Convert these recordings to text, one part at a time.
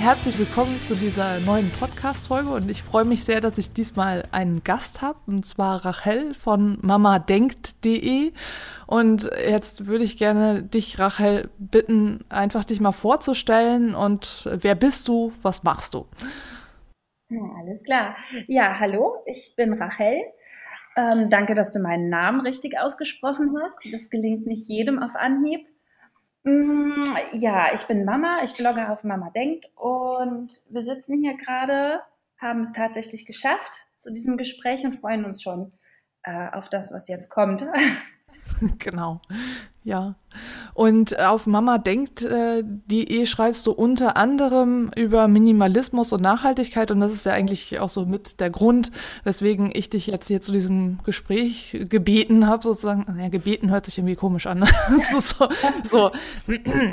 Herzlich willkommen zu dieser neuen Podcast-Folge und ich freue mich sehr, dass ich diesmal einen Gast habe und zwar Rachel von mamadenkt.de und jetzt würde ich gerne dich, Rachel, bitten, einfach dich mal vorzustellen und wer bist du, was machst du? Ja, alles klar. Ja, hallo, ich bin Rachel. Ähm, danke, dass du meinen Namen richtig ausgesprochen hast. Das gelingt nicht jedem auf Anhieb. Mm, Ja, ich bin Mama, ich blogge auf Mama Denkt und wir sitzen hier gerade, haben es tatsächlich geschafft zu diesem Gespräch und freuen uns schon äh, auf das, was jetzt kommt. Genau, ja. Und auf mamadenkt.de schreibst du unter anderem über Minimalismus und Nachhaltigkeit und das ist ja eigentlich auch so mit der Grund, weswegen ich dich jetzt hier zu diesem Gespräch gebeten habe, sozusagen. Ja, gebeten hört sich irgendwie komisch an. Das ist so, so,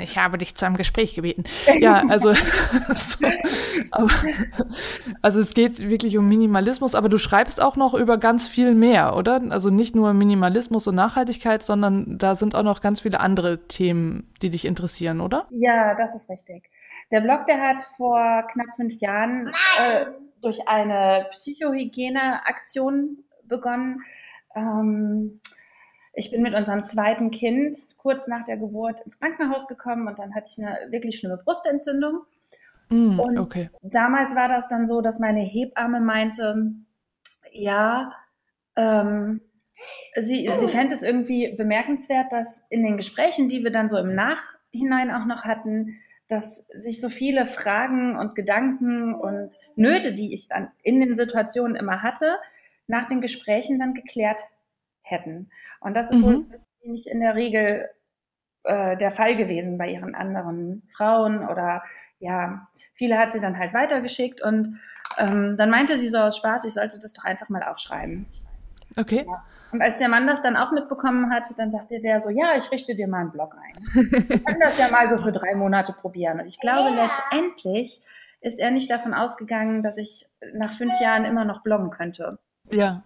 ich habe dich zu einem Gespräch gebeten. Ja, also, so, aber, also es geht wirklich um Minimalismus, aber du schreibst auch noch über ganz viel mehr, oder? Also nicht nur Minimalismus und Nachhaltigkeit, sondern da sind auch noch ganz viele andere Themen, die dich interessieren, oder? Ja, das ist richtig. Der Blog, der hat vor knapp fünf Jahren äh, durch eine Psychohygiene-Aktion begonnen. Ähm, ich bin mit unserem zweiten Kind kurz nach der Geburt ins Krankenhaus gekommen und dann hatte ich eine wirklich schlimme Brustentzündung. Mm, Und okay. damals war das dann so, dass meine Hebamme meinte, ja, ähm, sie, sie fände es irgendwie bemerkenswert, dass in den Gesprächen, die wir dann so im Nachhinein auch noch hatten, dass sich so viele Fragen und Gedanken und Nöte, die ich dann in den Situationen immer hatte, nach den Gesprächen dann geklärt hätten. Und das ist wohl Mhm. nicht in der Regel äh, der Fall gewesen bei ihren anderen Frauen oder ja, viele hat sie dann halt weitergeschickt und ähm, dann meinte sie so aus Spaß, ich sollte das doch einfach mal aufschreiben. Okay. Und als der Mann das dann auch mitbekommen hat, dann sagte der so, ja, ich richte dir mal einen Blog ein. Ich kann das ja mal so für drei Monate probieren. Und ich glaube, letztendlich ist er nicht davon ausgegangen, dass ich nach fünf Jahren immer noch bloggen könnte. Ja.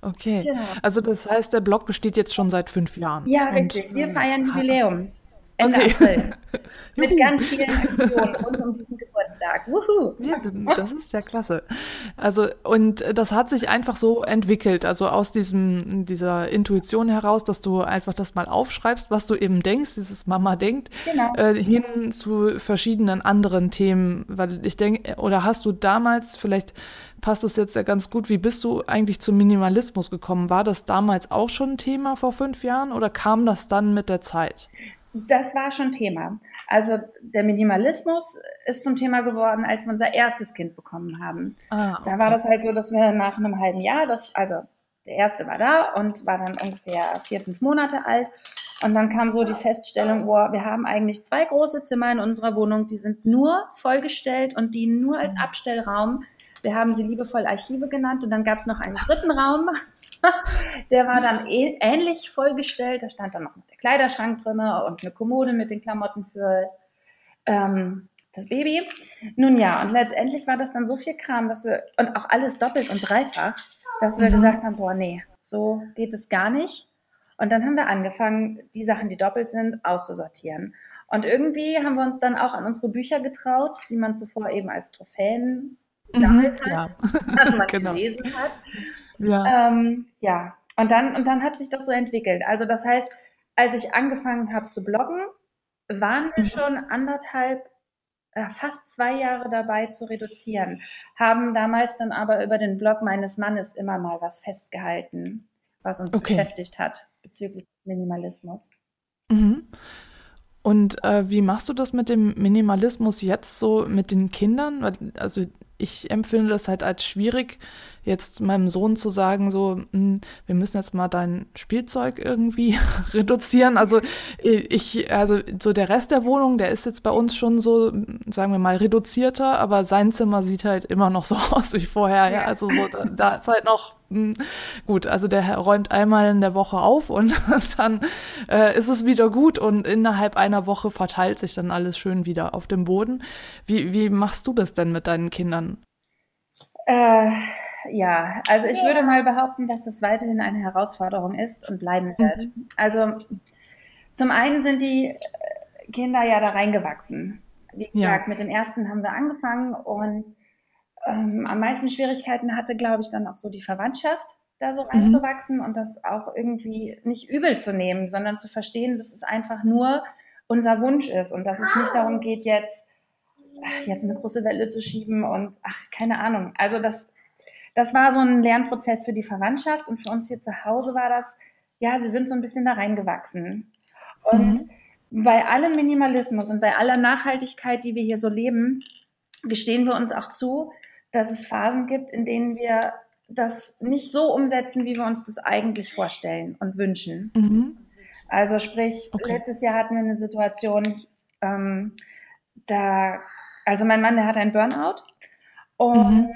Okay. Genau. Also das heißt, der Blog besteht jetzt schon seit fünf Jahren. Ja, richtig. Wir feiern Jubiläum. Ende Okay. April. Mit ganz vielen Aktionen rund um diesen Geburtstag. Wuhu! Ja, das ist ja klasse. Also, und das hat sich einfach so entwickelt, also aus diesem, dieser Intuition heraus, dass du einfach das mal aufschreibst, was du eben denkst, dieses Mama denkt, Genau. äh, hin zu verschiedenen anderen Themen. Weil ich denke, oder hast du damals, vielleicht passt es jetzt ja ganz gut, wie bist du eigentlich zum Minimalismus gekommen? War das damals auch schon ein Thema vor fünf Jahren oder kam das dann mit der Zeit? Das war schon Thema. Also der Minimalismus ist zum Thema geworden, als wir unser erstes Kind bekommen haben. Ah, Da war das halt so, dass wir nach einem halben Jahr, das, also der erste war da und war dann ungefähr vier, fünf Monate alt. Und dann kam so die Feststellung, boah, wir haben eigentlich zwei große Zimmer in unserer Wohnung, die sind nur vollgestellt und dienen nur als Abstellraum. Wir haben sie liebevoll Archive genannt und dann gab es noch einen dritten Raum, der war dann eh- ähnlich vollgestellt. Da stand dann noch der Kleiderschrank drin und eine Kommode mit den Klamotten für ähm, das Baby. Nun ja, und letztendlich war das dann so viel Kram, dass wir, und auch alles doppelt und dreifach, dass wir Mhm. gesagt haben, boah, nee, so geht es gar nicht. Und dann haben wir angefangen, die Sachen, die doppelt sind, auszusortieren. Und irgendwie haben wir uns dann auch an unsere Bücher getraut, die man zuvor eben als Trophäen gesammelt Mhm, hat, was man Genau. gelesen hat. Ja. Ähm, ja, und dann, und dann hat sich das so entwickelt. Also das heißt, als ich angefangen habe zu bloggen, waren wir Mhm. schon anderthalb, äh, fast zwei Jahre dabei zu reduzieren, haben damals dann aber über den Blog meines Mannes immer mal was festgehalten, was uns Okay. beschäftigt hat bezüglich Minimalismus. Mhm. Und äh, wie machst du das mit dem Minimalismus jetzt so mit den Kindern? Also ich empfinde das halt als schwierig, jetzt meinem Sohn zu sagen, so, hm, wir müssen jetzt mal dein Spielzeug irgendwie reduzieren. Also ich, also so der Rest der Wohnung, der ist jetzt bei uns schon so, sagen wir mal, reduzierter, aber sein Zimmer sieht halt immer noch so aus wie vorher. Ja, also so, da, da ist halt noch hm, gut, also der räumt einmal in der Woche auf und dann äh, ist es wieder gut und innerhalb einer Woche verteilt sich dann alles schön wieder auf dem Boden. Wie, wie machst du das denn mit deinen Kindern? Äh, ja, also ich würde mal behaupten, dass das weiterhin eine Herausforderung ist und bleiben wird. Mhm. Also zum einen sind die Kinder ja da reingewachsen. Wie gesagt, ja. mit dem ersten haben wir angefangen und ähm, am meisten Schwierigkeiten hatte, glaube ich, dann auch so die Verwandtschaft, da so mhm. reinzuwachsen mhm. und das auch irgendwie nicht übel zu nehmen, sondern zu verstehen, dass es einfach nur unser Wunsch ist und dass es nicht darum geht, jetzt, ach, jetzt eine große Welle zu schieben und ach, keine Ahnung. Also das, das war so ein Lernprozess für die Verwandtschaft und für uns hier zu Hause war das, ja, sie sind so ein bisschen da reingewachsen. Und mhm. bei allem Minimalismus und bei aller Nachhaltigkeit, die wir hier so leben, gestehen wir uns auch zu, dass es Phasen gibt, in denen wir das nicht so umsetzen, wie wir uns das eigentlich vorstellen und wünschen. Mhm. Also sprich, okay. letztes Jahr hatten wir eine Situation, ähm, da, also mein Mann, der hat ein Burnout und mhm.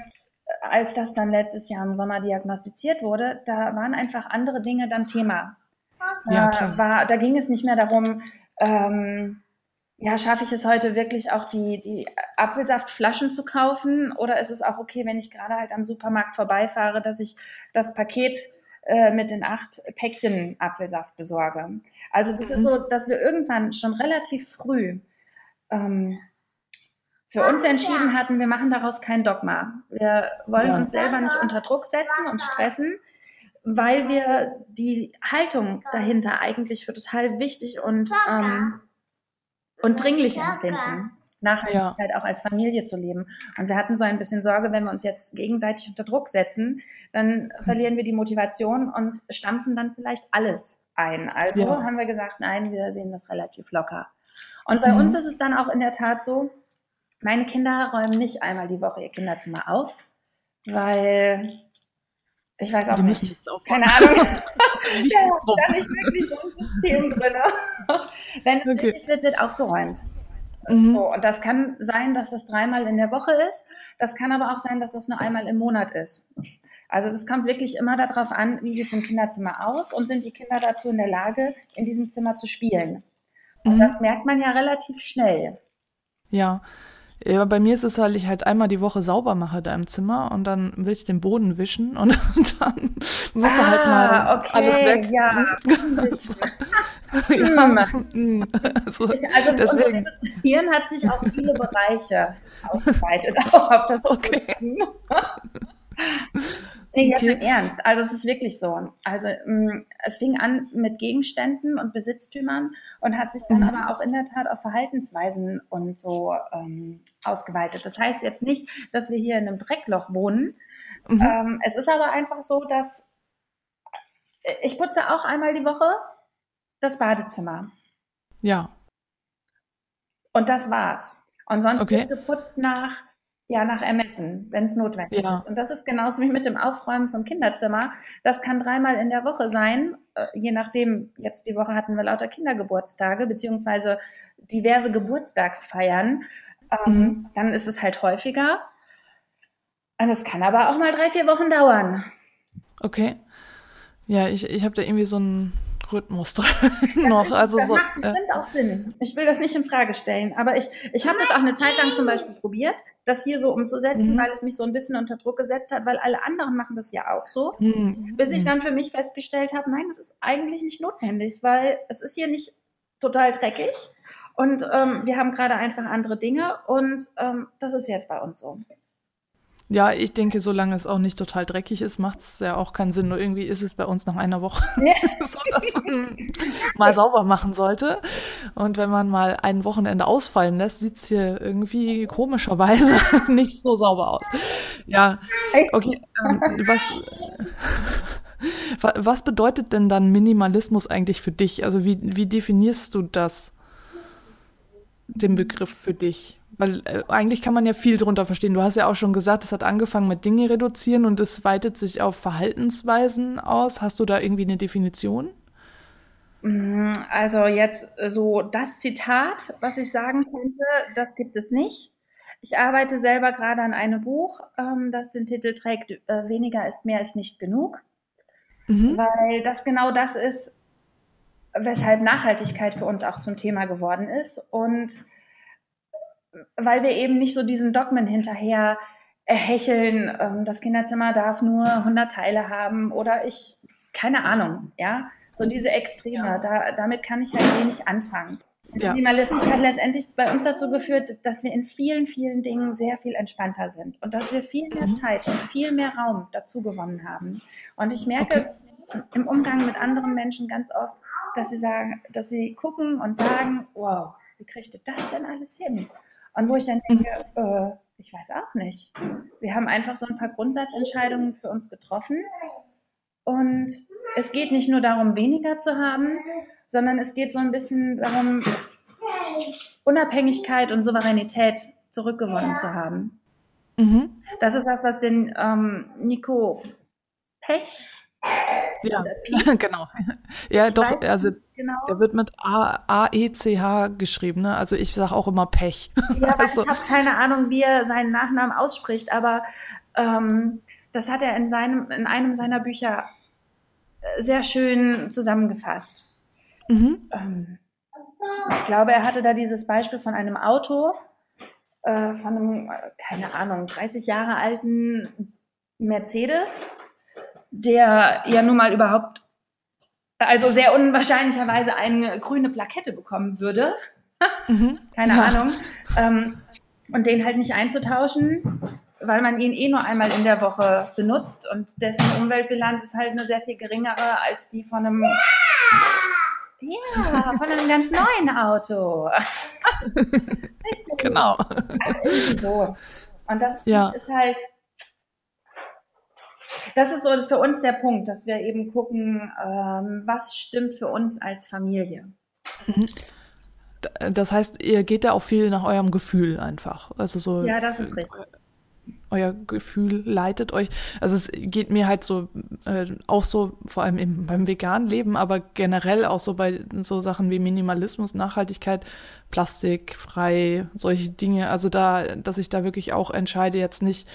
als das dann letztes Jahr im Sommer diagnostiziert wurde, da waren einfach andere Dinge dann Thema. Da, ja, war, da ging es nicht mehr darum, ähm, ja, schaffe ich es heute wirklich auch die, die Apfelsaftflaschen zu kaufen? Oder ist es auch okay, wenn ich gerade halt am Supermarkt vorbeifahre, dass ich das Paket äh, mit den acht Päckchen Apfelsaft besorge? Also das ist so, dass wir irgendwann schon relativ früh ähm, für uns entschieden hatten, wir machen daraus kein Dogma. Wir wollen ja. uns selber nicht unter Druck setzen und stressen, weil wir die Haltung dahinter eigentlich für total wichtig und ähm, und dringlich empfinden, Nachhaltigkeit ja. auch als Familie zu leben. Und wir hatten so ein bisschen Sorge, wenn wir uns jetzt gegenseitig unter Druck setzen, dann verlieren wir die Motivation und stampfen dann vielleicht alles ein. Also ja. haben wir gesagt, nein, wir sehen das relativ locker. Und bei mhm. uns ist es dann auch in der Tat so, meine Kinder räumen nicht einmal die Woche ihr Kinderzimmer auf, weil ich weiß auch die nicht. Keine Ahnung. nicht ja, da nicht wirklich so ein System drin. Wenn es okay. wird, wird aufgeräumt. Mhm. So, und das kann sein, dass das dreimal in der Woche ist. Das kann aber auch sein, dass das nur einmal im Monat ist. Also das kommt wirklich immer darauf an, wie sieht es im Kinderzimmer aus und sind die Kinder dazu in der Lage, in diesem Zimmer zu spielen. Und mhm. das merkt man ja relativ schnell. Ja, ja, bei mir ist es halt, ich halt einmal die Woche sauber mache da im Zimmer und dann will ich den Boden wischen und dann muss ah, halt mal okay, alles weg. Ja. so. ja. Hm. Also, also deswegen. Reduzieren hat sich auf viele Bereiche ausgeweitet, auch auf das okay. Nee, jetzt okay. im Ernst. Also es ist wirklich so. Also mh, mm, es fing an mit Gegenständen und Besitztümern und hat sich dann mhm. aber auch in der Tat auf Verhaltensweisen und so ähm, ausgeweitet. Das heißt jetzt nicht, dass wir hier in einem Dreckloch wohnen. Mhm. Ähm, es ist aber einfach so, dass äh, ich putze auch einmal die Woche das Badezimmer. Ja. Und das war's. Und sonst okay. wird geputzt nach ja, nach Ermessen, wenn es notwendig ja. ist. Und das ist genauso wie mit dem Aufräumen vom Kinderzimmer. Das kann dreimal in der Woche sein, äh, je nachdem. Jetzt die Woche hatten wir lauter Kindergeburtstage, beziehungsweise diverse Geburtstagsfeiern. Ähm, mhm. Dann ist es halt häufiger. Und es kann aber auch mal drei, vier Wochen dauern. Okay. Ja, ich, ich habe da irgendwie so ein Rhythmus drin noch. also das so, macht bestimmt äh, auch Sinn. Ich will das nicht in Frage stellen, aber ich, ich habe das auch eine Zeit lang zum Beispiel probiert, das hier so umzusetzen, mhm. weil es mich so ein bisschen unter Druck gesetzt hat, weil alle anderen machen das ja auch so. Mhm. Bis ich mhm. dann für mich festgestellt habe, nein, das ist eigentlich nicht notwendig, weil es ist hier nicht total dreckig und ähm, wir haben gerade einfach andere Dinge und ähm, das ist jetzt bei uns so. Ja, ich denke, solange es auch nicht total dreckig ist, macht es ja auch keinen Sinn. Nur irgendwie ist es bei uns nach einer Woche ja. so, dass man mal sauber machen sollte. Und wenn man mal ein Wochenende ausfallen lässt, sieht es hier irgendwie komischerweise nicht so sauber aus. Ja, okay. Ähm, was, was bedeutet denn dann Minimalismus eigentlich für dich? Also wie, wie definierst du das, den Begriff für dich? Weil äh, eigentlich kann man ja viel drunter verstehen. Du hast ja auch schon gesagt, es hat angefangen mit Dinge reduzieren und es weitet sich auf Verhaltensweisen aus. Hast du da irgendwie eine Definition? Mm, also jetzt so das Zitat, was ich sagen könnte, das gibt es nicht. Ich arbeite selber gerade an einem Buch, ähm, das den Titel trägt, äh, weniger ist mehr ist nicht genug, mhm. weil das genau das ist, weshalb Nachhaltigkeit für uns auch zum Thema geworden ist und weil wir eben nicht so diesen Dogmen hinterher hecheln, ähm, das Kinderzimmer darf nur 100 Teile haben oder ich, keine Ahnung, ja, so diese Extreme, da, damit kann ich halt wenig anfangen. Ja. Minimalismus hat letztendlich bei uns dazu geführt, dass wir in vielen, vielen Dingen sehr viel entspannter sind und dass wir viel mehr mhm. Zeit und viel mehr Raum dazu gewonnen haben. Und ich merke okay. im Umgang mit anderen Menschen ganz oft, dass sie sagen, dass sie gucken und sagen, wow, wie kriegt ihr das denn alles hin? Und wo ich dann denke, mhm. äh, ich weiß auch nicht. Wir haben einfach so ein paar Grundsatzentscheidungen für uns getroffen. Und es geht nicht nur darum, weniger zu haben, sondern es geht so ein bisschen darum, Unabhängigkeit und Souveränität zurückgewonnen zu haben. Mhm. Das ist das, was den ähm, Nico Pech. Ja, genau. Ja, ich doch, also genau. der wird mit A-E-C-H geschrieben, ne? Also ich sage auch immer Pech. Ja, also. ich habe keine Ahnung, wie er seinen Nachnamen ausspricht, aber ähm, das hat er in, seinem, in einem seiner Bücher äh, sehr schön zusammengefasst. Mhm. Ähm, ich glaube, er hatte da dieses Beispiel von einem Auto, äh, von einem, keine Ahnung, 30 Jahre alten Mercedes, der ja nun mal überhaupt, also sehr unwahrscheinlicherweise eine grüne Plakette bekommen würde. Mhm. keine ja. Ahnung. Ähm, und den halt nicht einzutauschen, weil man ihn eh nur einmal in der Woche benutzt und dessen Umweltbilanz ist halt eine sehr viel geringere als die von einem ja, von einem ganz neuen Auto. Richtig. Genau. Also so. Und das ja. ist halt, das ist so für uns der Punkt, dass wir eben gucken, ähm, was stimmt für uns als Familie. Mhm. Das heißt, ihr geht da auch viel nach eurem Gefühl einfach. Also so. Ja, das ist richtig euer Gefühl leitet euch. Also es geht mir halt so äh, auch so, vor allem eben beim veganen Leben, aber generell auch so bei so Sachen wie Minimalismus, Nachhaltigkeit, Plastik, frei, solche Dinge. Also da, dass ich da wirklich auch entscheide, jetzt nicht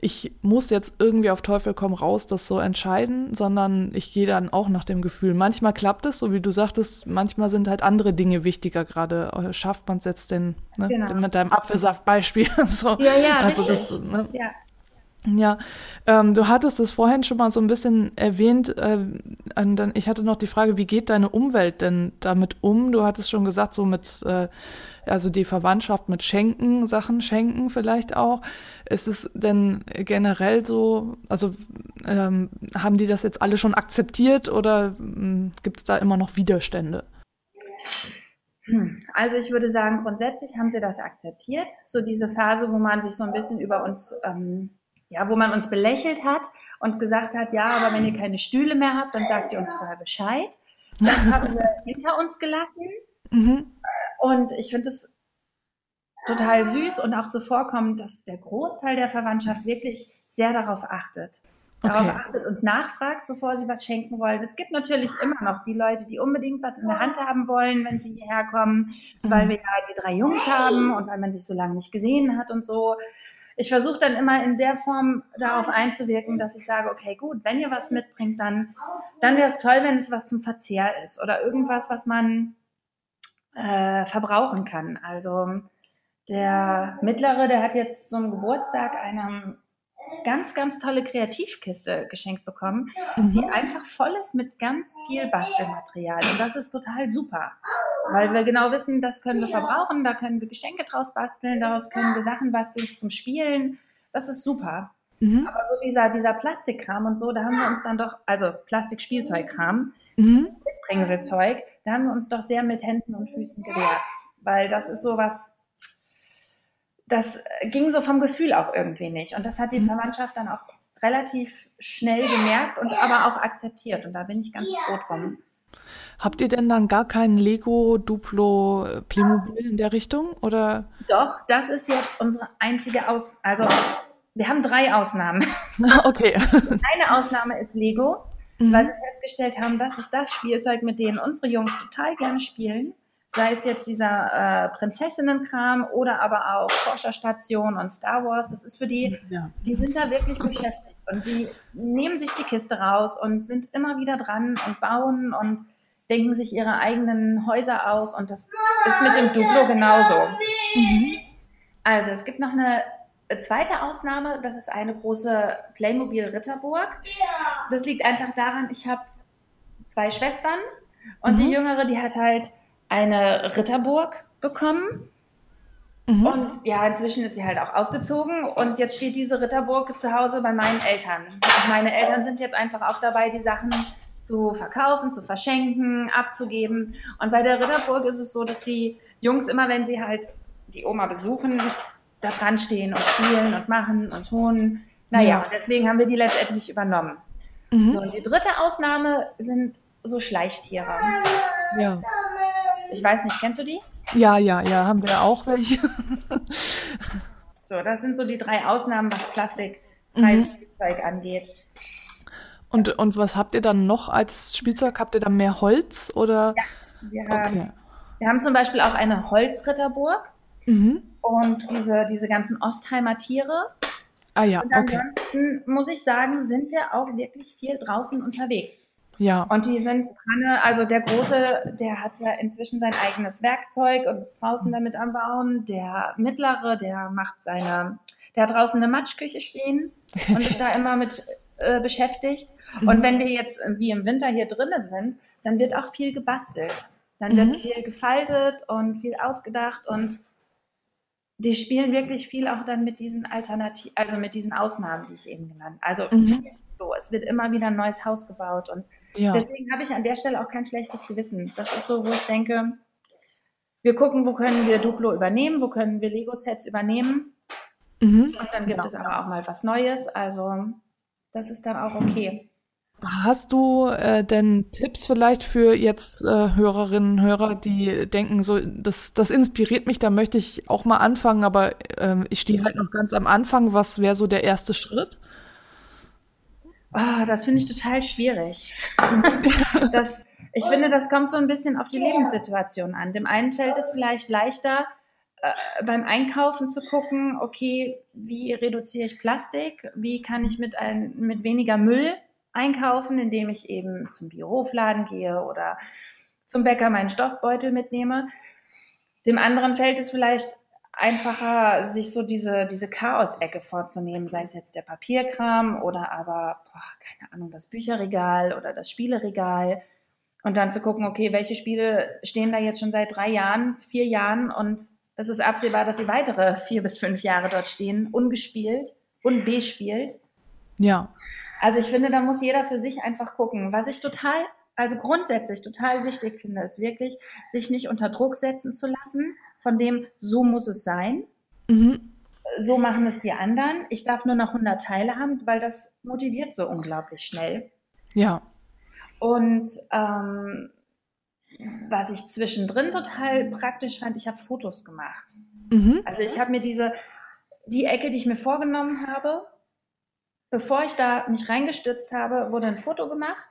ich muss jetzt irgendwie auf Teufel komm raus das so entscheiden, sondern ich gehe dann auch nach dem Gefühl. Manchmal klappt es, so wie du sagtest, manchmal sind halt andere Dinge wichtiger gerade. Äh, schafft man es jetzt denn ne? genau. mit deinem Apfelsaftbeispiel? so. Ja, ja, also richtig. Das, ne? ja. Ja, ähm, du hattest es vorhin schon mal so ein bisschen erwähnt. Äh, dann, ich hatte noch die Frage, wie geht deine Umwelt denn damit um? Du hattest schon gesagt, so mit, äh, also die Verwandtschaft mit Schenken, Sachen schenken vielleicht auch. Ist es denn generell so, also ähm, haben die das jetzt alle schon akzeptiert oder hm, gibt es da immer noch Widerstände? Hm, also ich würde sagen, grundsätzlich haben sie das akzeptiert. So diese Phase, wo man sich so ein bisschen über uns ähm, ja, wo man uns belächelt hat und gesagt hat, ja, aber wenn ihr keine Stühle mehr habt, dann sagt ihr uns vorher Bescheid. Das haben wir hinter uns gelassen. Mhm. Und ich finde es total süß und auch zuvorkommend, dass der Großteil der Verwandtschaft wirklich sehr darauf achtet. Darauf okay. achtet und nachfragt, bevor sie was schenken wollen. Es gibt natürlich immer noch die Leute, die unbedingt was in der Hand haben wollen, wenn sie hierher kommen, mhm. weil wir ja die drei Jungs haben und weil man sich so lange nicht gesehen hat und so ich versuche dann immer in der Form darauf einzuwirken, dass ich sage, okay, gut, wenn ihr was mitbringt, dann, dann wäre es toll, wenn es was zum Verzehr ist oder irgendwas, was man äh, verbrauchen kann. Also der Mittlere, der hat jetzt zum Geburtstag einem ganz, ganz tolle Kreativkiste geschenkt bekommen, mhm. die einfach voll ist mit ganz viel Bastelmaterial. Und das ist total super, weil wir genau wissen, das können wir verbrauchen, da können wir Geschenke draus basteln, daraus können wir Sachen basteln zum Spielen. Das ist super. Mhm. Aber so dieser, dieser Plastikkram und so, da haben wir uns dann doch, also Plastikspielzeugkram, mhm. Bringselzeug, da haben wir uns doch sehr mit Händen und Füßen gewehrt. Weil das ist sowas, das ging so vom Gefühl auch irgendwie nicht. Und das hat die mhm. Verwandtschaft dann auch relativ schnell gemerkt und aber auch akzeptiert. Und da bin ich ganz froh drum. Habt ihr denn dann gar kein Lego, Duplo, Playmobil in der Richtung? Oder? Doch, das ist jetzt unsere einzige Aus... Also, wir haben drei Ausnahmen. Okay. Eine Ausnahme ist Lego, Mhm. weil wir festgestellt haben, das ist das Spielzeug, mit dem unsere Jungs total gerne spielen. Sei es jetzt dieser äh, Prinzessinnenkram oder aber auch Forscherstation und Star Wars. Das ist für die, Ja. die sind da wirklich beschäftigt. Und die nehmen sich die Kiste raus und sind immer wieder dran und bauen und denken sich ihre eigenen Häuser aus. Und das ist mit dem Duplo genauso. Mhm. Also es gibt noch eine zweite Ausnahme, das ist eine große Playmobil Ritterburg. Das liegt einfach daran, ich habe zwei Schwestern und Mhm. die jüngere, die hat halt eine Ritterburg bekommen. Mhm. Und ja, inzwischen ist sie halt auch ausgezogen und jetzt steht diese Ritterburg zu Hause bei meinen Eltern. Und meine Eltern sind jetzt einfach auch dabei, die Sachen zu verkaufen, zu verschenken, abzugeben. Und bei der Ritterburg ist es so, dass die Jungs immer, wenn sie halt die Oma besuchen, da dran stehen und spielen und machen und tun. Naja, Ja. und deswegen haben wir die letztendlich übernommen. Mhm. So, und die dritte Ausnahme sind so Schleichtiere. Ja. Ich weiß nicht, kennst du die? ja, ja, ja, haben wir auch welche. So, das sind so die drei Ausnahmen, was plastikfreies Spielzeug angeht. Und, und was habt ihr dann noch als Spielzeug? Habt ihr dann mehr Holz oder? Wir haben, Okay. wir haben zum Beispiel auch eine Holzritterburg Mhm. und diese, diese ganzen Ostheimer Tiere. Ah ja, Und okay. ansonsten muss ich sagen, sind wir auch wirklich viel draußen unterwegs. Ja. Und die sind dran, also der Große, der hat ja inzwischen sein eigenes Werkzeug und ist draußen damit am Bauen. Der Mittlere, der macht seine, der hat draußen eine Matschküche stehen und ist da immer mit äh, beschäftigt. Und Mhm. wenn wir jetzt wie im Winter hier drinnen sind, dann wird auch viel gebastelt. Dann Mhm. wird viel gefaltet und viel ausgedacht und die spielen wirklich viel auch dann mit diesen Alternativen, also mit diesen Ausnahmen, die ich eben genannt Also Mhm. so. Es wird immer wieder ein neues Haus gebaut und Ja. Deswegen habe ich an der Stelle auch kein schlechtes Gewissen. Das ist so, wo ich denke, wir gucken, wo können wir Duplo übernehmen, wo können wir Lego-Sets übernehmen. Mhm. Und dann gibt Genau. es aber auch mal was Neues. Also das ist dann auch okay. Hast du äh, denn Tipps vielleicht für jetzt äh, Hörerinnen und Hörer, die denken, so, das, das inspiriert mich, da möchte ich auch mal anfangen, aber ähm, ich stehe halt noch ganz am Anfang. Was wäre so der erste Schritt? Oh, das finde ich total schwierig. das, ich finde, das kommt so ein bisschen auf die Lebenssituation an. Dem einen fällt es vielleicht leichter, äh, beim Einkaufen zu gucken, okay, wie reduziere ich Plastik? Wie kann ich mit, ein, mit weniger Müll einkaufen, indem ich eben zum Biohofladen gehe oder zum Bäcker meinen Stoffbeutel mitnehme? Dem anderen fällt es vielleicht einfacher, sich so diese, diese Chaos-Ecke vorzunehmen, sei es jetzt der Papierkram oder aber, boah, keine Ahnung, das Bücherregal oder das Spieleregal. Und dann zu gucken, okay, welche Spiele stehen da jetzt schon seit drei Jahren, vier Jahren und es ist absehbar, dass sie weitere vier bis fünf Jahre dort stehen, ungespielt, unbespielt. Ja. Also ich finde, da muss jeder für sich einfach gucken. Was ich total, also grundsätzlich total wichtig finde, ist wirklich, sich nicht unter Druck setzen zu lassen, von dem, so muss es sein, Mhm. so machen es die anderen. Ich darf nur noch 100 Teile haben, weil das motiviert so unglaublich schnell. Ja. Und ähm, was ich zwischendrin total praktisch fand, ich habe Fotos gemacht. Mhm. Also ich habe mir diese, die Ecke, die ich mir vorgenommen habe, bevor ich da mich reingestürzt habe, wurde ein Foto gemacht.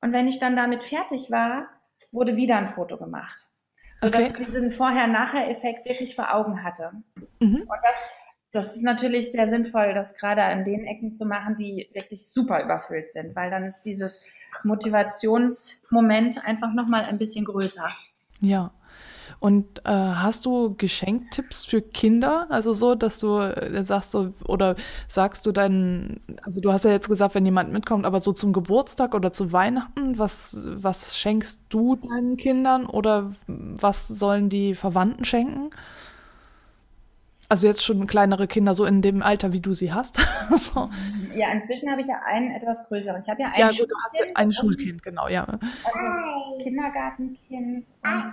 Und wenn ich dann damit fertig war, wurde wieder ein Foto gemacht. Sodass Okay. ich diesen Vorher-Nachher-Effekt wirklich vor Augen hatte. Mhm. Und das, das ist natürlich sehr sinnvoll, das gerade an den Ecken zu machen, die wirklich super überfüllt sind, weil dann ist dieses Motivationsmoment einfach nochmal ein bisschen größer. Ja. Und äh, hast du Geschenktipps für Kinder? Also so, dass du äh, sagst so, oder sagst du deinen, also du hast ja jetzt gesagt, wenn jemand mitkommt, aber so zum Geburtstag oder zu Weihnachten, was, was schenkst du deinen Kindern oder was sollen die Verwandten schenken? Also jetzt schon kleinere Kinder, so in dem Alter, wie du sie hast. so. Ja, inzwischen habe ich ja einen etwas größeren. Ich habe ja ein Ja, gut, du hast ja Schulkind ein Schulkind, genau, ja. Also Kindergartenkind und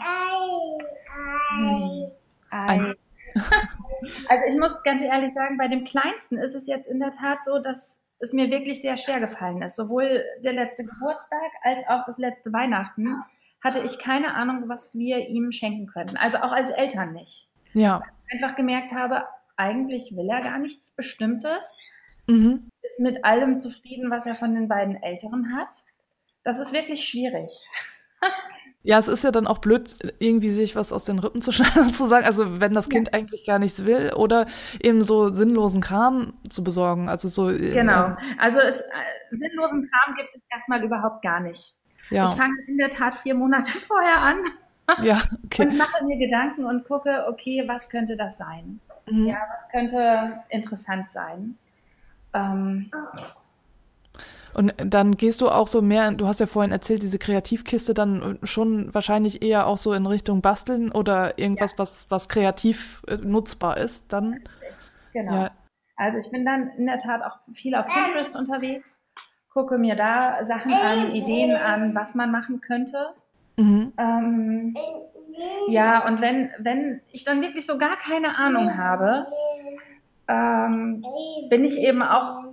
ein. Also ich muss ganz ehrlich sagen, bei dem Kleinsten ist es jetzt in der Tat so, dass es mir wirklich sehr schwer gefallen ist. Sowohl der letzte Geburtstag als auch das letzte Weihnachten hatte ich keine Ahnung, was wir ihm schenken könnten. Also auch als Eltern nicht. Ja. Einfach gemerkt habe, eigentlich will er gar nichts Bestimmtes, Mhm. ist mit allem zufrieden, was er von den beiden Älteren hat. Das ist wirklich schwierig. Ja, es ist ja dann auch blöd, irgendwie sich was aus den Rippen zu schneiden, zu sagen, also wenn das Kind eigentlich gar nichts will oder eben so sinnlosen Kram zu besorgen. Also so. äh, Genau. Also es, äh, sinnlosen Kram gibt es erstmal überhaupt gar nicht. Ja, Ich fange in der Tat vier Monate vorher an ja, okay. und mache mir Gedanken und gucke, okay, was könnte das sein? Mhm. Ja, was könnte interessant sein? Ähm, Und dann gehst du auch so mehr, du hast ja vorhin erzählt, diese Kreativkiste dann schon wahrscheinlich eher auch so in Richtung Basteln oder irgendwas, was, was kreativ äh, nutzbar ist, dann. richtig, genau. Ja, Also ich bin dann in der Tat auch viel auf Pinterest unterwegs, gucke mir da Sachen an, Ideen an, was man machen könnte. Mhm. Ähm, ja, und wenn, wenn ich dann wirklich so gar keine Ahnung habe, ähm, bin ich eben auch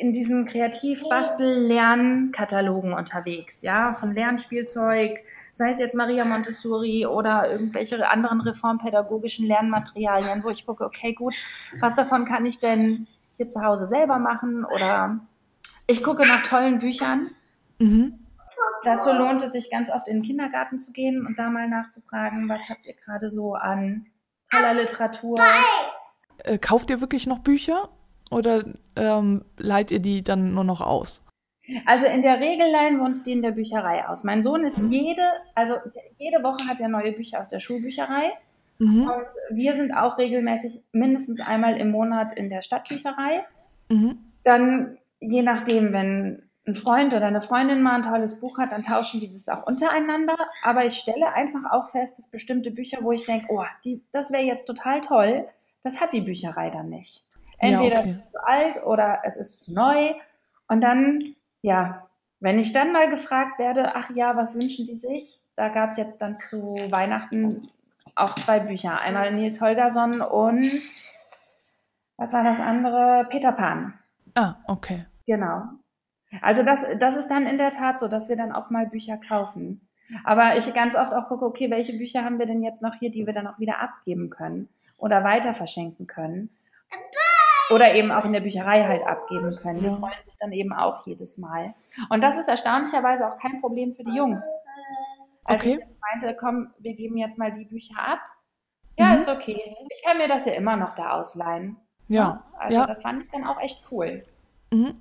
in diesen Kreativ-Bastel-Lernkatalogen unterwegs, ja, von Lernspielzeug, sei es jetzt Maria Montessori oder irgendwelche anderen reformpädagogischen Lernmaterialien, wo ich gucke, okay, gut, was davon kann ich denn hier zu Hause selber machen oder ich gucke nach tollen Büchern. Mhm. Dazu lohnt es sich ganz oft in den Kindergarten zu gehen und da mal nachzufragen, was habt ihr gerade so an toller Literatur? Äh, kauft ihr wirklich noch Bücher oder ähm, leiht ihr die dann nur noch aus? Also in der Regel leihen wir uns die in der Bücherei aus. Mein Sohn ist jede, also jede Woche hat er neue Bücher aus der Schulbücherei Mhm. und wir sind auch regelmäßig mindestens einmal im Monat in der Stadtbücherei. Mhm. Dann je nachdem, wenn ein Freund oder eine Freundin mal ein tolles Buch hat, dann tauschen die das auch untereinander. Aber ich stelle einfach auch fest, dass bestimmte Bücher, wo ich denke, oh, die, das wäre jetzt total toll, das hat die Bücherei dann nicht. Ja, Entweder okay. es ist zu alt oder es ist zu neu. Und dann, ja, wenn ich dann mal gefragt werde, ach ja, was wünschen die sich? Da gab es jetzt dann zu Weihnachten auch zwei Bücher. Einmal Nils Holgersson und was war das andere? Peter Pan. Ah, okay. Genau. Also das, das ist dann in der Tat so, dass wir dann auch mal Bücher kaufen. Aber ich ganz oft auch gucke, okay, welche Bücher haben wir denn jetzt noch hier, die wir dann auch wieder abgeben können oder weiter verschenken können. Oder eben auch in der Bücherei halt abgeben können. Die freuen sich dann eben auch jedes Mal. Und das ist erstaunlicherweise auch kein Problem für die Jungs. Als Okay. ich meinte, komm, wir geben jetzt mal die Bücher ab. Ja, Mhm. ist okay. Ich kann mir das ja immer noch da ausleihen. Ja, Also ja. das fand ich dann auch echt cool. Mhm.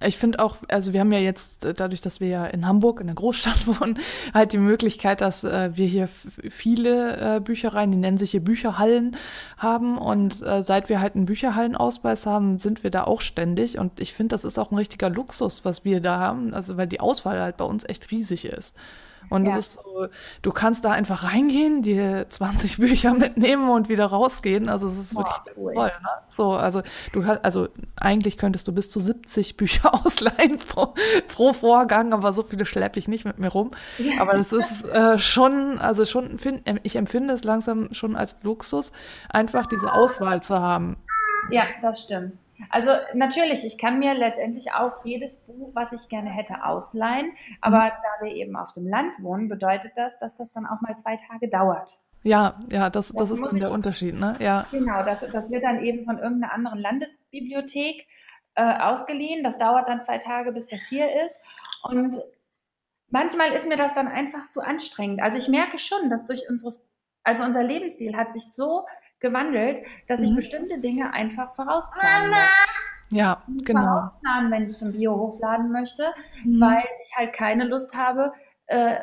Ich finde auch, also wir haben ja jetzt, äh, dadurch, dass wir ja in Hamburg, in der Großstadt wohnen, halt die Möglichkeit, dass äh, wir hier viele äh, Büchereien, die nennen sich hier Bücherhallen, haben. Und äh, seit wir halt einen Bücherhallenausweis haben, sind wir da auch ständig. Und ich finde, das ist auch ein richtiger Luxus, was wir da haben. Also weil die Auswahl halt bei uns echt riesig ist. Und das Ja. ist so, du kannst da einfach reingehen, dir 20 Bücher mitnehmen und wieder rausgehen. Also es ist Boah, wirklich cool. toll, ne? So, also du also eigentlich könntest du bis zu 70 Bücher ausleihen pro, pro Vorgang, aber so viele schleppe ich nicht mit mir rum. Ja. Aber das ist äh, schon, also schon, find, ich empfinde es langsam schon als Luxus, einfach diese Auswahl zu haben. Ja, das stimmt. Also natürlich, ich kann mir letztendlich auch jedes Buch, was ich gerne hätte, ausleihen. Aber da wir eben auf dem Land wohnen, bedeutet das, dass das dann auch mal zwei Tage dauert. Ja, ja, das, das Das ist dann der ich- Unterschied, ne? Ja. Genau, das, das wird dann eben von irgendeiner anderen Landesbibliothek äh, ausgeliehen. Das dauert dann zwei Tage, bis das hier ist. Und manchmal ist mir das dann einfach zu anstrengend. Also ich merke schon, dass durch unseres, also unser Lebensstil hat sich so gewandelt, dass ich Mhm. bestimmte Dinge einfach vorausplanen muss. Ja, Ich genau. vorausplanen, wenn ich zum Biohof laden möchte, Mhm. weil ich halt keine Lust habe, äh,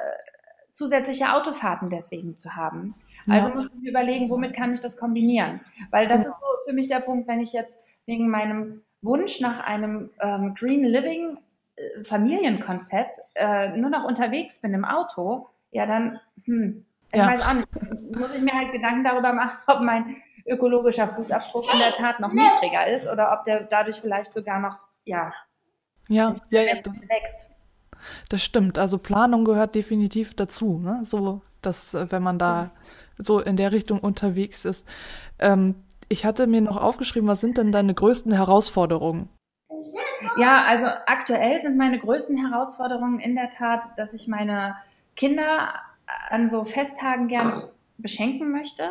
zusätzliche Autofahrten deswegen zu haben. Also Ja. muss ich mir überlegen, womit kann ich das kombinieren? Weil das Genau. ist so für mich der Punkt, wenn ich jetzt wegen meinem Wunsch nach einem ähm, Green Living äh, Familienkonzept äh, nur noch unterwegs bin im Auto, ja dann, hm, ich Ja. weiß auch nicht, muss ich mir halt Gedanken darüber machen, ob mein ökologischer Fußabdruck in der Tat noch niedriger ist oder ob der dadurch vielleicht sogar noch, ja, Ja, ja, ja, wächst. das stimmt. Also Planung gehört definitiv dazu, ne? So, dass äh, wenn man da so in der Richtung unterwegs ist. Ähm, ich hatte mir noch aufgeschrieben, was sind denn deine größten Herausforderungen? Ja, also aktuell sind meine größten Herausforderungen in der Tat, dass ich meine Kinder an so Festtagen gern beschenken möchte.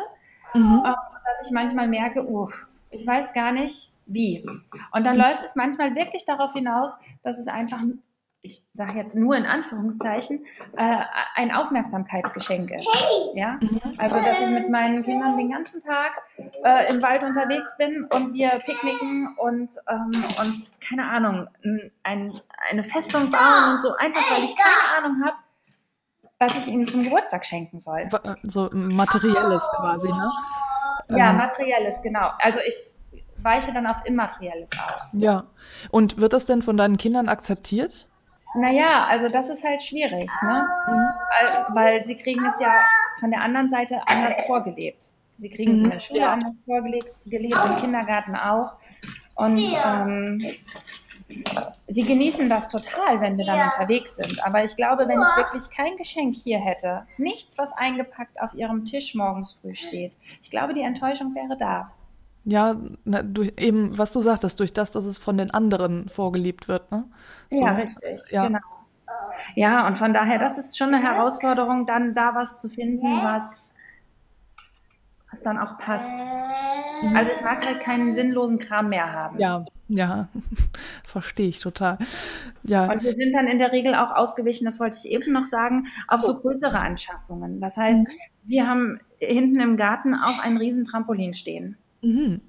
Mhm. Dass ich manchmal merke, uff, ich weiß gar nicht, wie. Und dann läuft es manchmal wirklich darauf hinaus, dass es einfach ich sage jetzt nur in Anführungszeichen, äh, ein Aufmerksamkeitsgeschenk ist. Ja? Also, dass ich mit meinen Kindern den ganzen Tag äh, im Wald unterwegs bin und wir picknicken und ähm, uns, keine Ahnung, ein, eine Festung bauen und so, einfach weil ich keine Ahnung habe, was ich ihnen zum Geburtstag schenken soll. So materielles quasi, ne? Ja, ähm. materielles, genau. Also ich weiche dann auf Immaterielles aus. Ja. Und wird das denn von deinen Kindern akzeptiert? Naja, also das ist halt schwierig, ne? Weil, weil, sie kriegen es ja von der anderen Seite anders vorgelebt. Sie kriegen es in der mhm. Schule anders vorgelebt, im Kindergarten auch. Und ähm, sie genießen das total, wenn wir dann ja. unterwegs sind. Aber ich glaube, wenn ich wirklich kein Geschenk hier hätte, nichts, was eingepackt auf ihrem Tisch morgens früh steht, ich glaube, die Enttäuschung wäre da. Ja, na, durch, eben, was du sagtest, durch das, dass es von den anderen vorgelebt wird, ne? So, ja, richtig, ja. genau. Ja, und von daher, das ist schon eine Herausforderung, dann da was zu finden, was, was dann auch passt. Also ich mag halt keinen sinnlosen Kram mehr haben. Ja, ja, verstehe ich total. Ja. Und wir sind dann in der Regel auch ausgewichen, das wollte ich eben noch sagen, auf so größere Anschaffungen. Das heißt, mhm. wir haben hinten im Garten auch ein riesen Trampolin stehen. Mhm.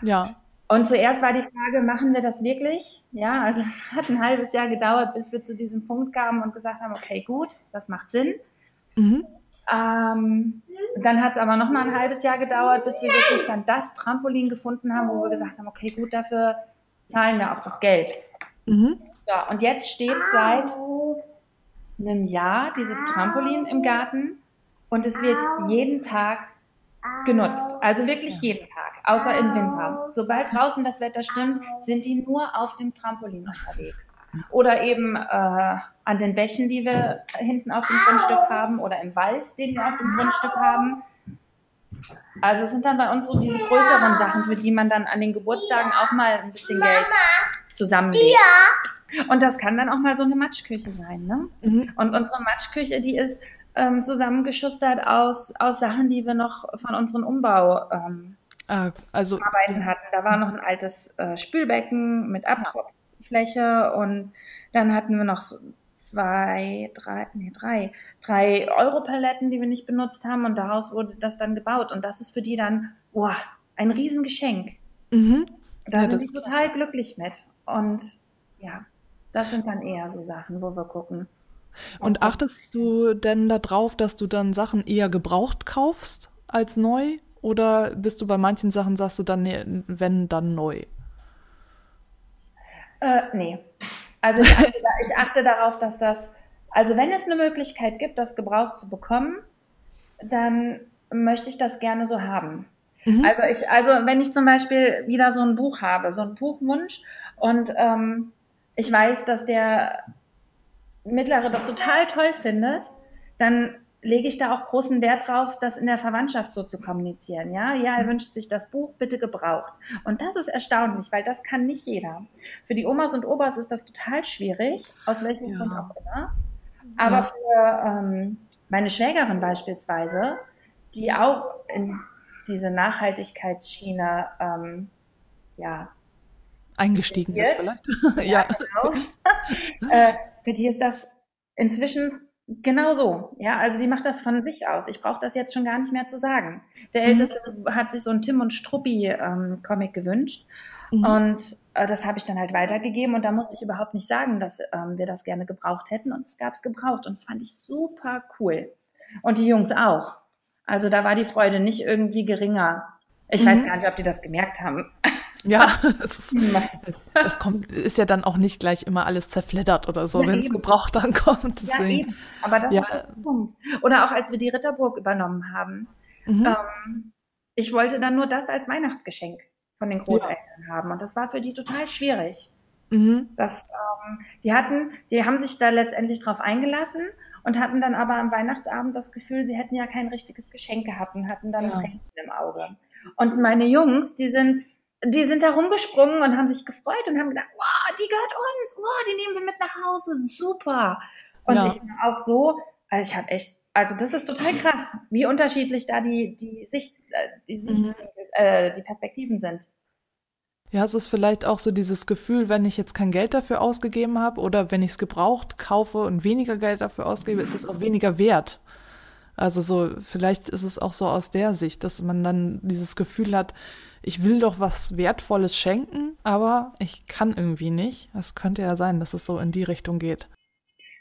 Ja. Und zuerst war die Frage, machen wir das wirklich? Ja, also es hat ein halbes Jahr gedauert, bis wir zu diesem Punkt kamen und gesagt haben, okay, gut, das macht Sinn. Mhm. Ähm, dann hat es aber noch mal ein halbes Jahr gedauert, bis wir wirklich dann das Trampolin gefunden haben, wo wir gesagt haben, okay, gut, dafür zahlen wir auch das Geld. Mhm. So, und jetzt steht seit einem Jahr dieses Trampolin im Garten und es wird jeden Tag genutzt. Also wirklich ja. jeden Tag, außer im Winter. Sobald draußen das Wetter stimmt, sind die nur auf dem Trampolin unterwegs. Oder eben äh, an den Bächen, die wir hinten auf dem Grundstück haben, oder im Wald, den wir auf dem Grundstück haben. Also es sind dann bei uns so diese größeren Sachen, für die man dann an den Geburtstagen auch mal ein bisschen Geld zusammenlegt. Und das kann dann auch mal so eine Matschküche sein. Ne? Mhm. Und unsere Matschküche, die ist ähm, zusammengeschustert aus, aus Sachen, die wir noch von unseren Umbau ähm, ah, also, Arbeiten hatten. Da war noch ein altes äh, Spülbecken mit Abtropffläche und dann hatten wir noch zwei, drei, nee, drei, drei Europaletten, die wir nicht benutzt haben und daraus wurde das dann gebaut und das ist für die dann, boah, ein Riesengeschenk. Mhm. Da ja, sind die total glücklich mit und ja, das sind dann eher so Sachen, wo wir gucken. Und achtest du denn darauf, dass du dann Sachen eher gebraucht kaufst als neu? Oder bist du bei manchen Sachen, sagst du dann, nee, wenn, dann neu? Äh, nee. Also ich achte, ich achte darauf, dass das, also wenn es eine Möglichkeit gibt, das gebraucht zu bekommen, dann möchte ich das gerne so haben. Mhm. Also ich, also wenn ich zum Beispiel wieder so ein Buch habe, so ein Buchwunsch und ähm, ich weiß, dass der Mittlere das total toll findet, dann lege ich da auch großen Wert drauf, das in der Verwandtschaft so zu kommunizieren. Ja, ja, er wünscht sich das Buch bitte gebraucht. Und das ist erstaunlich, weil das kann nicht jeder. Für die Omas und Opas ist das total schwierig, aus welchem ja. Grund auch immer. Aber ja. für ähm, meine Schwägerin beispielsweise, die auch in diese Nachhaltigkeitsschiene ähm, ja, eingestiegen ist vielleicht. ja, ja. Genau. äh, für die ist das inzwischen genau so. Ja, also die macht das von sich aus. Ich brauche das jetzt schon gar nicht mehr zu sagen. Der mhm. Älteste hat sich so einen Tim und Struppi ähm, Comic gewünscht. Mhm. Und äh, das habe ich dann halt weitergegeben und da musste ich überhaupt nicht sagen, dass ähm, wir das gerne gebraucht hätten. Und es gab es gebraucht und das fand ich super cool. Und die Jungs auch. Also da war die Freude nicht irgendwie geringer. Ich mhm. weiß gar nicht, ob die das gemerkt haben. Ja, es, ist, es kommt, ist ja dann auch nicht gleich immer alles zerfleddert oder so, ja, wenn es gebraucht ankommt. Deswegen. Ja, eben. Aber das ja. ist der Punkt. Oder auch als wir die Ritterburg übernommen haben. Mhm. Ähm, ich wollte dann nur das als Weihnachtsgeschenk von den Großeltern ja. haben. Und das war für die total schwierig. Mhm. Das, ähm, die hatten, die haben sich da letztendlich drauf eingelassen und hatten dann aber am Weihnachtsabend das Gefühl, sie hätten ja kein richtiges Geschenk gehabt und hatten dann ja. Tränen im Auge. Und meine Jungs, die sind die sind da rumgesprungen und haben sich gefreut und haben gedacht, wow, die gehört uns, wow, die nehmen wir mit nach Hause, super. Und ja. ich auch so, Also ich habe echt, also das ist total krass, wie unterschiedlich da die, die Sicht, äh, die, Sicht Mhm. äh, die Perspektiven sind. Ja, es ist vielleicht auch so dieses Gefühl, wenn ich jetzt kein Geld dafür ausgegeben habe oder wenn ich es gebraucht kaufe und weniger Geld dafür ausgebe, ist es auch weniger wert. Also so, vielleicht ist es auch so aus der Sicht, dass man dann dieses Gefühl hat, ich will doch was Wertvolles schenken, aber ich kann irgendwie nicht. Es könnte ja sein, dass es so in die Richtung geht.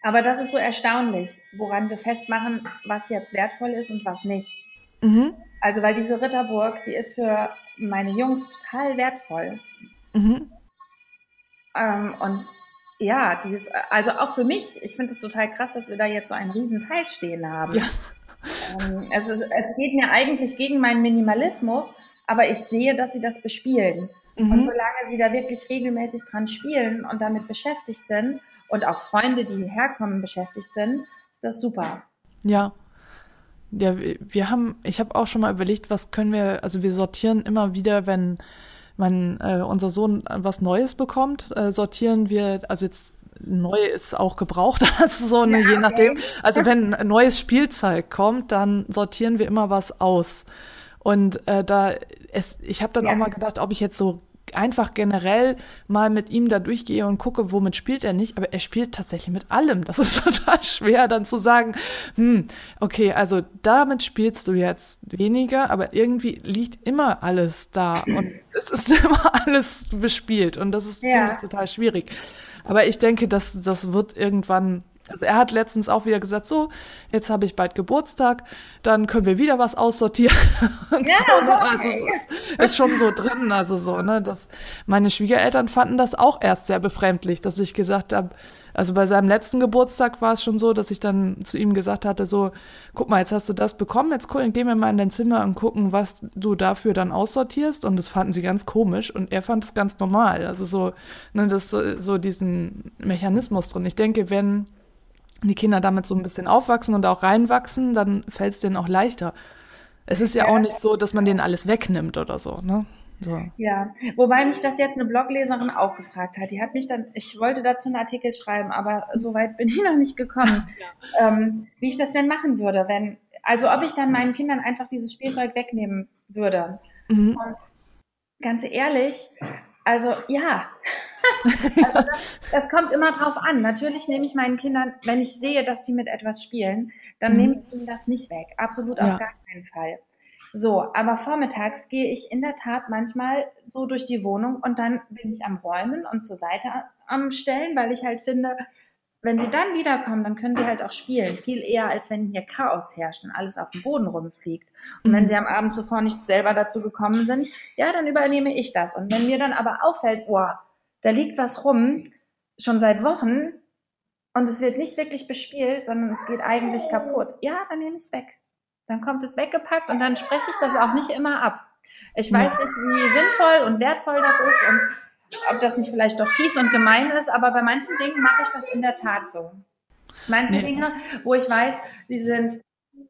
Aber das ist so erstaunlich, woran wir festmachen, was jetzt wertvoll ist und was nicht. Mhm. Also weil diese Ritterburg, die ist für meine Jungs total wertvoll. Mhm. Ähm, und ja, dieses, also auch für mich, ich finde es total krass, dass wir da jetzt so einen riesen Teil stehen haben. Ja. Ähm, es, ist, es geht mir eigentlich gegen meinen Minimalismus, aber ich sehe, dass sie das bespielen. Und Mhm. solange sie da wirklich regelmäßig dran spielen und damit beschäftigt sind und auch Freunde, die hierher kommen, beschäftigt sind, ist das super. Ja. Ja, wir haben, ich habe auch schon mal überlegt, was können wir, also wir sortieren immer wieder, wenn mein, äh, unser Sohn was Neues bekommt, äh, sortieren wir, also jetzt neu ist auch gebraucht, also so, ne, Ja, je okay. nachdem. Also wenn ein neues Spielzeug kommt, dann sortieren wir immer was aus. Und äh, da, es, ich habe dann Ja. auch mal gedacht, ob ich jetzt so einfach generell mal mit ihm da durchgehe und gucke, womit spielt er nicht, aber er spielt tatsächlich mit allem. Das ist total schwer, dann zu sagen, hm, okay, also damit spielst du jetzt weniger, aber irgendwie liegt immer alles da und es ist immer alles bespielt und das ist, Ja. finde ich, total schwierig. Aber ich denke, dass das wird irgendwann. Also er hat letztens auch wieder gesagt, so, jetzt habe ich bald Geburtstag, dann können wir wieder was aussortieren. Ja, so, ne? Also es ist, ist schon so drin, also so, ne? Das, meine Schwiegereltern fanden das auch erst sehr befremdlich, dass ich gesagt habe, also bei seinem letzten Geburtstag war es schon so, dass ich dann zu ihm gesagt hatte, so, guck mal, jetzt hast du das bekommen, jetzt gucken, gehen wir mal in dein Zimmer und gucken, was du dafür dann aussortierst. Und das fanden sie ganz komisch und er fand es ganz normal. Also so, ne, das so, so diesen Mechanismus drin. Ich denke, wenn die Kinder damit so ein bisschen aufwachsen und auch reinwachsen, dann fällt es denen auch leichter. Es ist ja auch nicht so, dass man denen alles wegnimmt oder so, ne? So. Ja, wobei mich das jetzt eine Blogleserin auch gefragt hat. Die hat mich dann, ich wollte dazu einen Artikel schreiben, aber so weit bin ich noch nicht gekommen, ähm, wie ich das denn machen würde, wenn, also ob ich dann meinen Kindern einfach dieses Spielzeug wegnehmen würde. Mhm. Und ganz ehrlich, also ja, also das, das kommt immer drauf an. Natürlich nehme ich meinen Kindern, wenn ich sehe, dass die mit etwas spielen, dann Mhm. nehme ich ihnen das nicht weg. Absolut Ja. auf gar keinen Fall. So, aber vormittags gehe ich in der Tat manchmal so durch die Wohnung und dann bin ich am Räumen und zur Seite am Stellen, weil ich halt finde, wenn sie dann wiederkommen, dann können sie halt auch spielen. Viel eher, als wenn hier Chaos herrscht und alles auf dem Boden rumfliegt. Und wenn Mhm. sie am Abend zuvor nicht selber dazu gekommen sind, ja, dann übernehme ich das. Und wenn mir dann aber auffällt, boah, da liegt was rum, schon seit Wochen, und es wird nicht wirklich bespielt, sondern es geht eigentlich kaputt, ja, dann nehme ich es weg. Dann kommt es weggepackt und dann spreche ich das auch nicht immer ab. Ich weiß nicht, wie sinnvoll und wertvoll das ist und ob das nicht vielleicht doch fies und gemein ist, aber bei manchen Dingen mache ich das in der Tat so. Manche Nee. Dinge, wo ich weiß, die sind,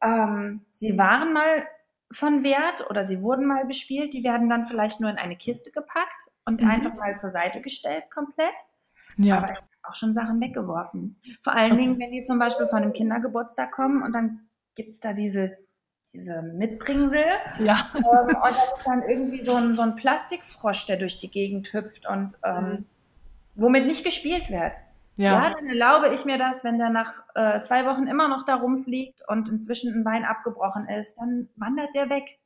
ähm, sie waren mal von Wert oder sie wurden mal bespielt, die werden dann vielleicht nur in eine Kiste gepackt und Mhm. einfach mal zur Seite gestellt komplett. Ja. Aber ich habe auch schon Sachen weggeworfen. Vor allen Okay. Dingen, wenn die zum Beispiel von einem Kindergeburtstag kommen und dann gibt es da diese, diese Mitbringsel Ja. ähm, und das ist dann irgendwie so ein, so ein Plastikfrosch, der durch die Gegend hüpft und ähm, womit nicht gespielt wird. Ja. Ja. dann erlaube ich mir das, wenn der nach äh, zwei Wochen immer noch da rumfliegt und inzwischen ein Bein abgebrochen ist, dann wandert der weg.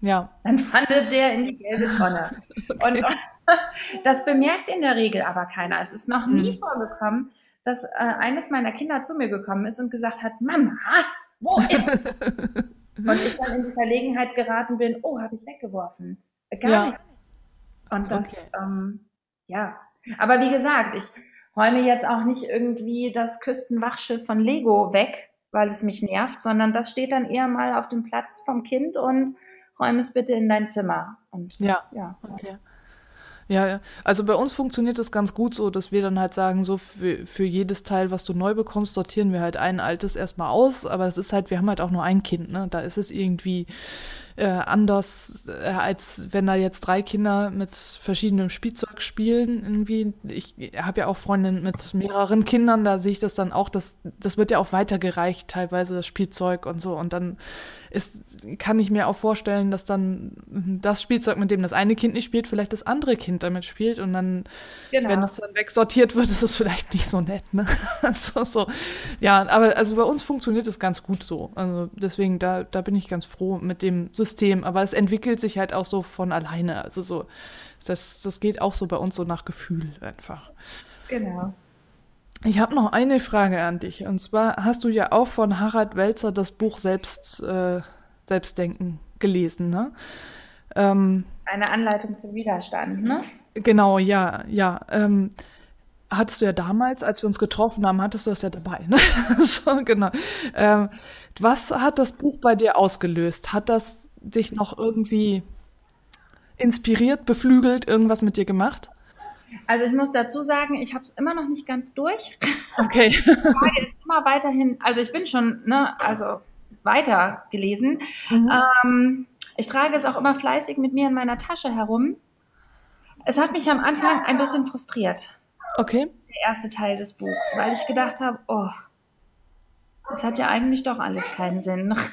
Ja. Dann wandert der in die gelbe Tonne. Und das bemerkt in der Regel aber keiner. Es ist noch nie Mhm. vorgekommen, dass äh, eines meiner Kinder zu mir gekommen ist und gesagt hat, Mama, wo ist es? Und ich dann in die Verlegenheit geraten bin, oh, habe ich weggeworfen. Äh, Gar Ja. nicht. Und das, Okay. ähm, ja. Aber wie gesagt, ich räume jetzt auch nicht irgendwie das Küstenwachschiff von Lego weg, weil es mich nervt, sondern das steht dann eher mal auf dem Platz vom Kind und räume es bitte in dein Zimmer. Und Ja. ja. Okay. Ja, ja. Also bei uns funktioniert das ganz gut so, dass wir dann halt sagen, so für, für jedes Teil, was du neu bekommst, sortieren wir halt ein altes erstmal aus. Aber das ist halt, wir haben halt auch nur ein Kind, ne? Da ist es irgendwie, äh, anders, äh, als wenn da jetzt drei Kinder mit verschiedenem Spielzeug spielen. Irgendwie. Ich habe ja auch Freundinnen mit mehreren Kindern, da sehe ich das dann auch, das, das wird ja auch weitergereicht, teilweise das Spielzeug und so. Und dann ist, kann ich mir auch vorstellen, dass dann das Spielzeug, mit dem das eine Kind nicht spielt, vielleicht das andere Kind damit spielt. Und dann, genau. wenn das dann wegsortiert wird, ist es vielleicht nicht so nett. Ne? so, so. Ja, aber also bei uns funktioniert es ganz gut so. Also deswegen, da, da bin ich ganz froh mit dem System. Aber es entwickelt sich halt auch so von alleine. Also so, das, das geht auch so bei uns so nach Gefühl einfach. Genau. Ich habe noch eine Frage an dich. Und zwar hast du ja auch von Harald Welzer das Buch Selbst, äh, Selbstdenken gelesen, ne? Ähm, eine Anleitung zum Widerstand, ne? Genau, ja, ja. Ähm, hattest du ja damals, als wir uns getroffen haben, hattest du das ja dabei, ne? so, genau. Ähm, was hat das Buch bei dir ausgelöst? Hat das dich noch irgendwie inspiriert, beflügelt, irgendwas mit dir gemacht? Also ich muss dazu sagen, ich habe es immer noch nicht ganz durch. Okay. Frage ist immer weiterhin, also ich bin schon, ne, also weiter gelesen. Mhm. Ähm, ich trage es auch immer fleißig mit mir in meiner Tasche herum. Es hat mich am Anfang ein bisschen frustriert. Okay. Der erste Teil des Buchs, weil ich gedacht habe, oh, das hat ja eigentlich doch alles keinen Sinn.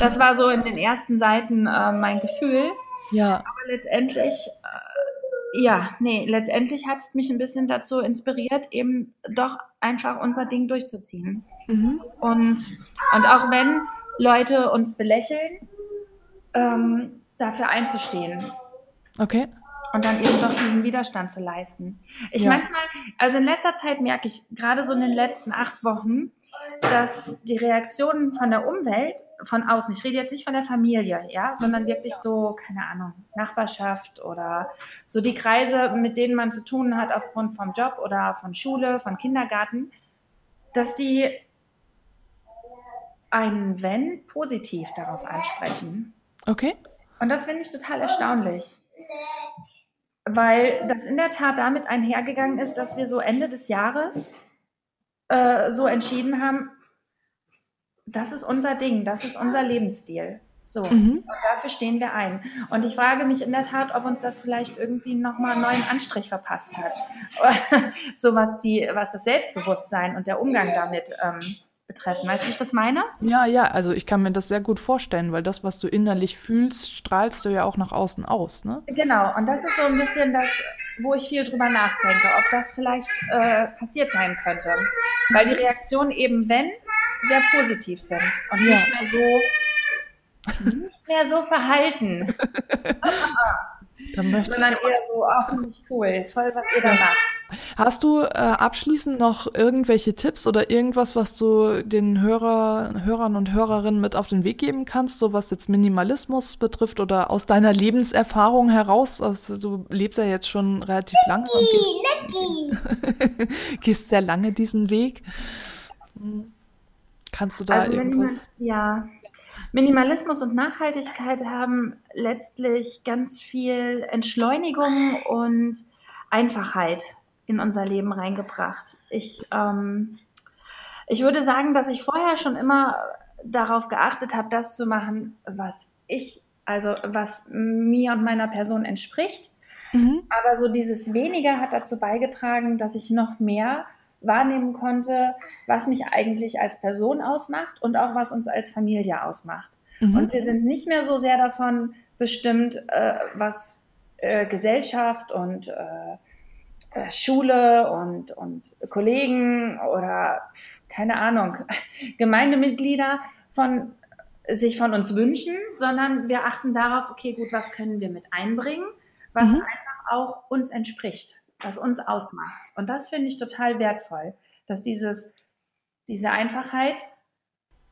Das war so in den ersten Seiten äh, mein Gefühl. Ja. Aber letztendlich äh, ja, nee, letztendlich hat es mich ein bisschen dazu inspiriert, eben doch einfach unser Ding durchzuziehen. Mhm. Und, und auch wenn Leute uns belächeln, ähm, dafür einzustehen. Okay. Und dann eben doch diesen Widerstand zu leisten. Ich ja. manchmal, also in letzter Zeit merke ich, gerade so in den letzten acht Wochen, dass die Reaktionen von der Umwelt, von außen, ich rede jetzt nicht von der Familie, ja, sondern wirklich so, keine Ahnung, Nachbarschaft oder so die Kreise, mit denen man zu tun hat aufgrund vom Job oder von Schule, von Kindergarten, dass die einen Wenn positiv darauf ansprechen. Okay. Und das finde ich total erstaunlich. Weil das in der Tat damit einhergegangen ist, dass wir so Ende des Jahres äh, so entschieden haben, das ist unser Ding, das ist unser Lebensstil. So, mhm. und dafür stehen wir ein. Und ich frage mich in der Tat, ob uns das vielleicht irgendwie nochmal einen neuen Anstrich verpasst hat. so was, die, was das Selbstbewusstsein und der Umgang damit ähm, betreffen. Weißt du, wie ich das meine? Ja, ja, also ich kann mir das sehr gut vorstellen, weil das, was du innerlich fühlst, strahlst du ja auch nach außen aus, ne? Genau, und das ist so ein bisschen das, wo ich viel drüber nachdenke, ob das vielleicht äh, passiert sein könnte. Weil die Reaktionen eben, wenn, sehr positiv sind und ja. nicht mehr so nicht mehr so verhalten. Sondern eher so, auch finde ich cool, toll, was ihr da macht. Hast du äh, abschließend noch irgendwelche Tipps oder irgendwas, was du den Hörer, Hörern und Hörerinnen mit auf den Weg geben kannst, so was jetzt Minimalismus betrifft oder aus deiner Lebenserfahrung heraus? Also, du lebst ja jetzt schon relativ lange und gehst, gehst sehr lange diesen Weg. Kannst du da also irgendwas? ja, Minimalismus und Nachhaltigkeit haben letztlich ganz viel Entschleunigung und Einfachheit in unser Leben reingebracht. Ich, ähm, ich würde sagen, dass ich vorher schon immer darauf geachtet habe, das zu machen, was ich, also was mir und meiner Person entspricht. Mhm. Aber so dieses weniger hat dazu beigetragen, dass ich noch mehr wahrnehmen konnte, was mich eigentlich als Person ausmacht und auch was uns als Familie ausmacht. Mhm. Und wir sind nicht mehr so sehr davon bestimmt, äh, was äh, Gesellschaft und äh, äh Schule und, und Kollegen oder keine Ahnung, Gemeindemitglieder von sich von uns wünschen, sondern wir achten darauf, okay, gut, was können wir mit einbringen, was mhm. einfach auch uns entspricht was uns ausmacht. Und das finde ich total wertvoll, dass dieses, diese Einfachheit,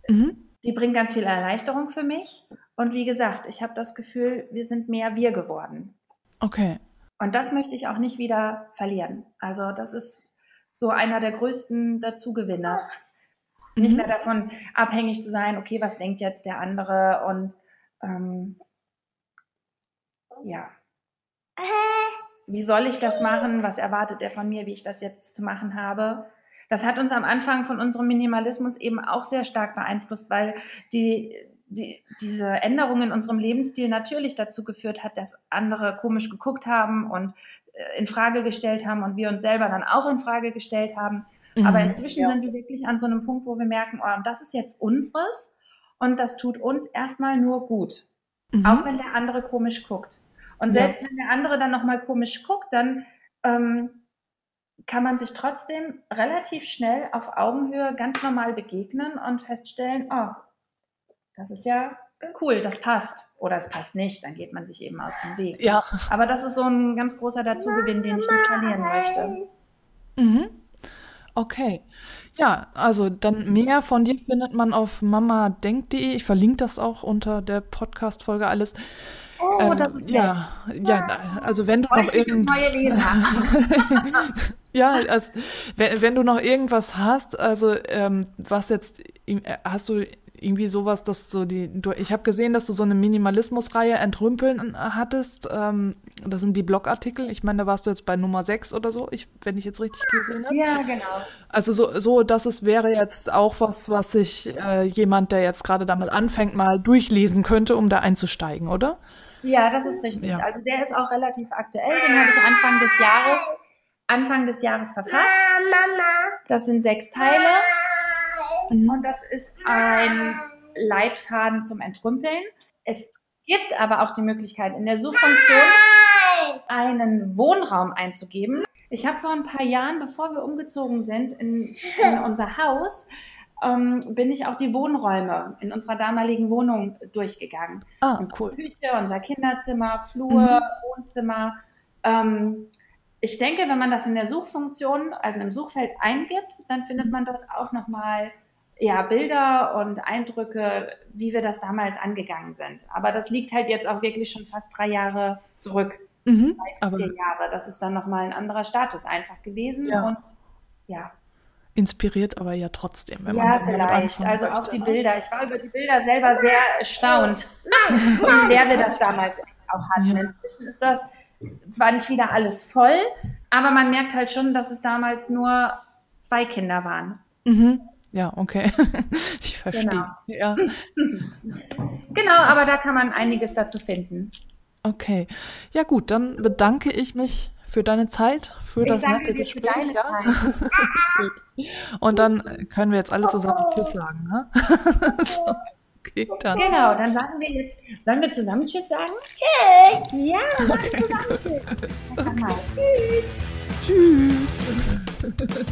mhm. die bringt ganz viel Erleichterung für mich. Und wie gesagt, ich habe das Gefühl, wir sind mehr wir geworden. Okay. Und das möchte ich auch nicht wieder verlieren. Also das ist so einer der größten Dazugewinne. Mhm. Nicht mehr davon abhängig zu sein, okay, was denkt jetzt der andere und ähm, ja. Wie soll ich das machen? Was erwartet er von mir, wie ich das jetzt zu machen habe? Das hat uns am Anfang von unserem Minimalismus eben auch sehr stark beeinflusst, weil die, die, diese Änderung in unserem Lebensstil natürlich dazu geführt hat, dass andere komisch geguckt haben und äh, in Frage gestellt haben und wir uns selber dann auch in Frage gestellt haben. Mhm. Aber inzwischen ja. sind wir wirklich an so einem Punkt, wo wir merken, oh, das ist jetzt unseres und das tut uns erstmal nur gut. Mhm. Auch wenn der andere komisch guckt. Und selbst ja. wenn der andere dann nochmal komisch guckt, dann ähm, kann man sich trotzdem relativ schnell auf Augenhöhe ganz normal begegnen und feststellen, oh, das ist ja cool, das passt. Oder es passt nicht, dann geht man sich eben aus dem Weg. Ja. Aber das ist so ein ganz großer Dazugewinn, den ich nicht verlieren möchte. Mhm. Okay. Ja, also dann mehr von dir findet man auf mamadenkt.de. Ich verlinke das auch unter der Podcast-Folge alles. Oh, ähm, das ist ja, nett. ja, also wenn du Freue noch irgend neue Leser. ja, also, wenn, wenn, du noch irgendwas hast, also ähm, was jetzt hast du irgendwie sowas, dass so die, du, ich habe gesehen, dass du so eine Minimalismus-Reihe Entrümpeln hattest. Ähm, das sind die Blogartikel. Ich meine, da warst du jetzt bei Nummer 6 oder so, ich, wenn ich jetzt richtig gesehen habe. Ja, genau. Also so, so dass es wäre jetzt auch was, was sich äh, jemand, der jetzt gerade damit anfängt, mal durchlesen könnte, um da einzusteigen, oder? Ja, das ist richtig. Ja. Also der ist auch relativ aktuell. Den habe ich Anfang des Jahres, Anfang des Jahres verfasst. Das sind sechs Teile. Und das ist ein Leitfaden zum Entrümpeln. Es gibt aber auch die Möglichkeit, in der Suchfunktion einen Wohnraum einzugeben. Ich habe vor ein paar Jahren, bevor wir umgezogen sind in, in unser Haus, ähm, bin ich auch die Wohnräume in unserer damaligen Wohnung durchgegangen. Ah, unsere cool. Küche, unser Kinderzimmer, Flur, mhm. Wohnzimmer. Ähm, ich denke, wenn man das in der Suchfunktion, also im Suchfeld eingibt, dann findet man dort auch nochmal ja, Bilder und Eindrücke, wie wir das damals angegangen sind. Aber das liegt halt jetzt auch wirklich schon fast drei Jahre zurück. Mhm, aber vier Jahre. Das ist dann nochmal ein anderer Status einfach gewesen. Ja. Und ja. Inspiriert aber ja trotzdem. Wenn ja, man vielleicht. Also möchte, auch die ne? Bilder. Ich war über die Bilder selber sehr erstaunt, wie leer wir das damals auch hatten. Ja. Inzwischen ist das zwar nicht wieder alles voll, aber man merkt halt schon, dass es damals nur zwei Kinder waren. Mhm. Ja, okay. ich verstehe. Genau. Ja. genau, aber da kann man einiges dazu finden. Okay. Ja, gut, dann bedanke ich mich für deine Zeit, für ich das nette Gespräch. Ja. Und dann können wir jetzt alle zusammen Tschüss sagen. Ne? so. Okay, dann. Genau, dann sagen wir jetzt, sollen wir zusammen Tschüss sagen? Tschüss! Ja, sagen wir zusammen Tschüss. Tschüss! Tschüss!